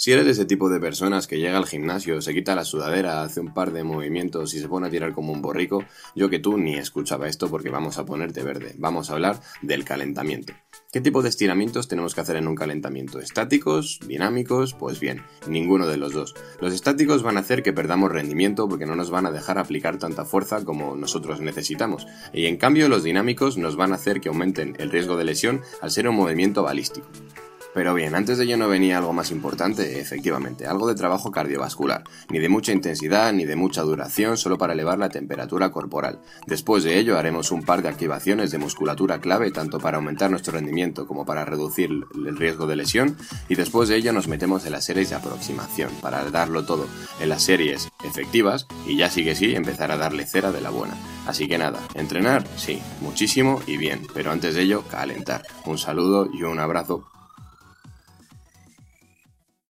Si eres de ese tipo de personas que llega al gimnasio, se quita la sudadera, hace un par de movimientos y se pone a tirar como un borrico, yo que tú ni escuchaba esto porque vamos a ponerte verde. Vamos a hablar del calentamiento. ¿Qué tipo de estiramientos tenemos que hacer en un calentamiento? ¿Estáticos? ¿Dinámicos? Pues bien, ninguno de los dos. Los estáticos van a hacer que perdamos rendimiento porque no nos van a dejar aplicar tanta fuerza como nosotros necesitamos. Y en cambio los dinámicos nos van a hacer que aumenten el riesgo de lesión al ser un movimiento balístico. Pero bien, antes de ello no venía algo más importante, efectivamente, algo de trabajo cardiovascular, ni de mucha intensidad ni de mucha duración, solo para elevar la temperatura corporal. Después de ello haremos un par de activaciones de musculatura clave tanto para aumentar nuestro rendimiento como para reducir el riesgo de lesión, y después de ello nos metemos en las series de aproximación, para darlo todo en las series efectivas, y ya sí que sí empezar a darle cera de la buena. Así que nada, entrenar, sí, muchísimo y bien, pero antes de ello, calentar. Un saludo y un abrazo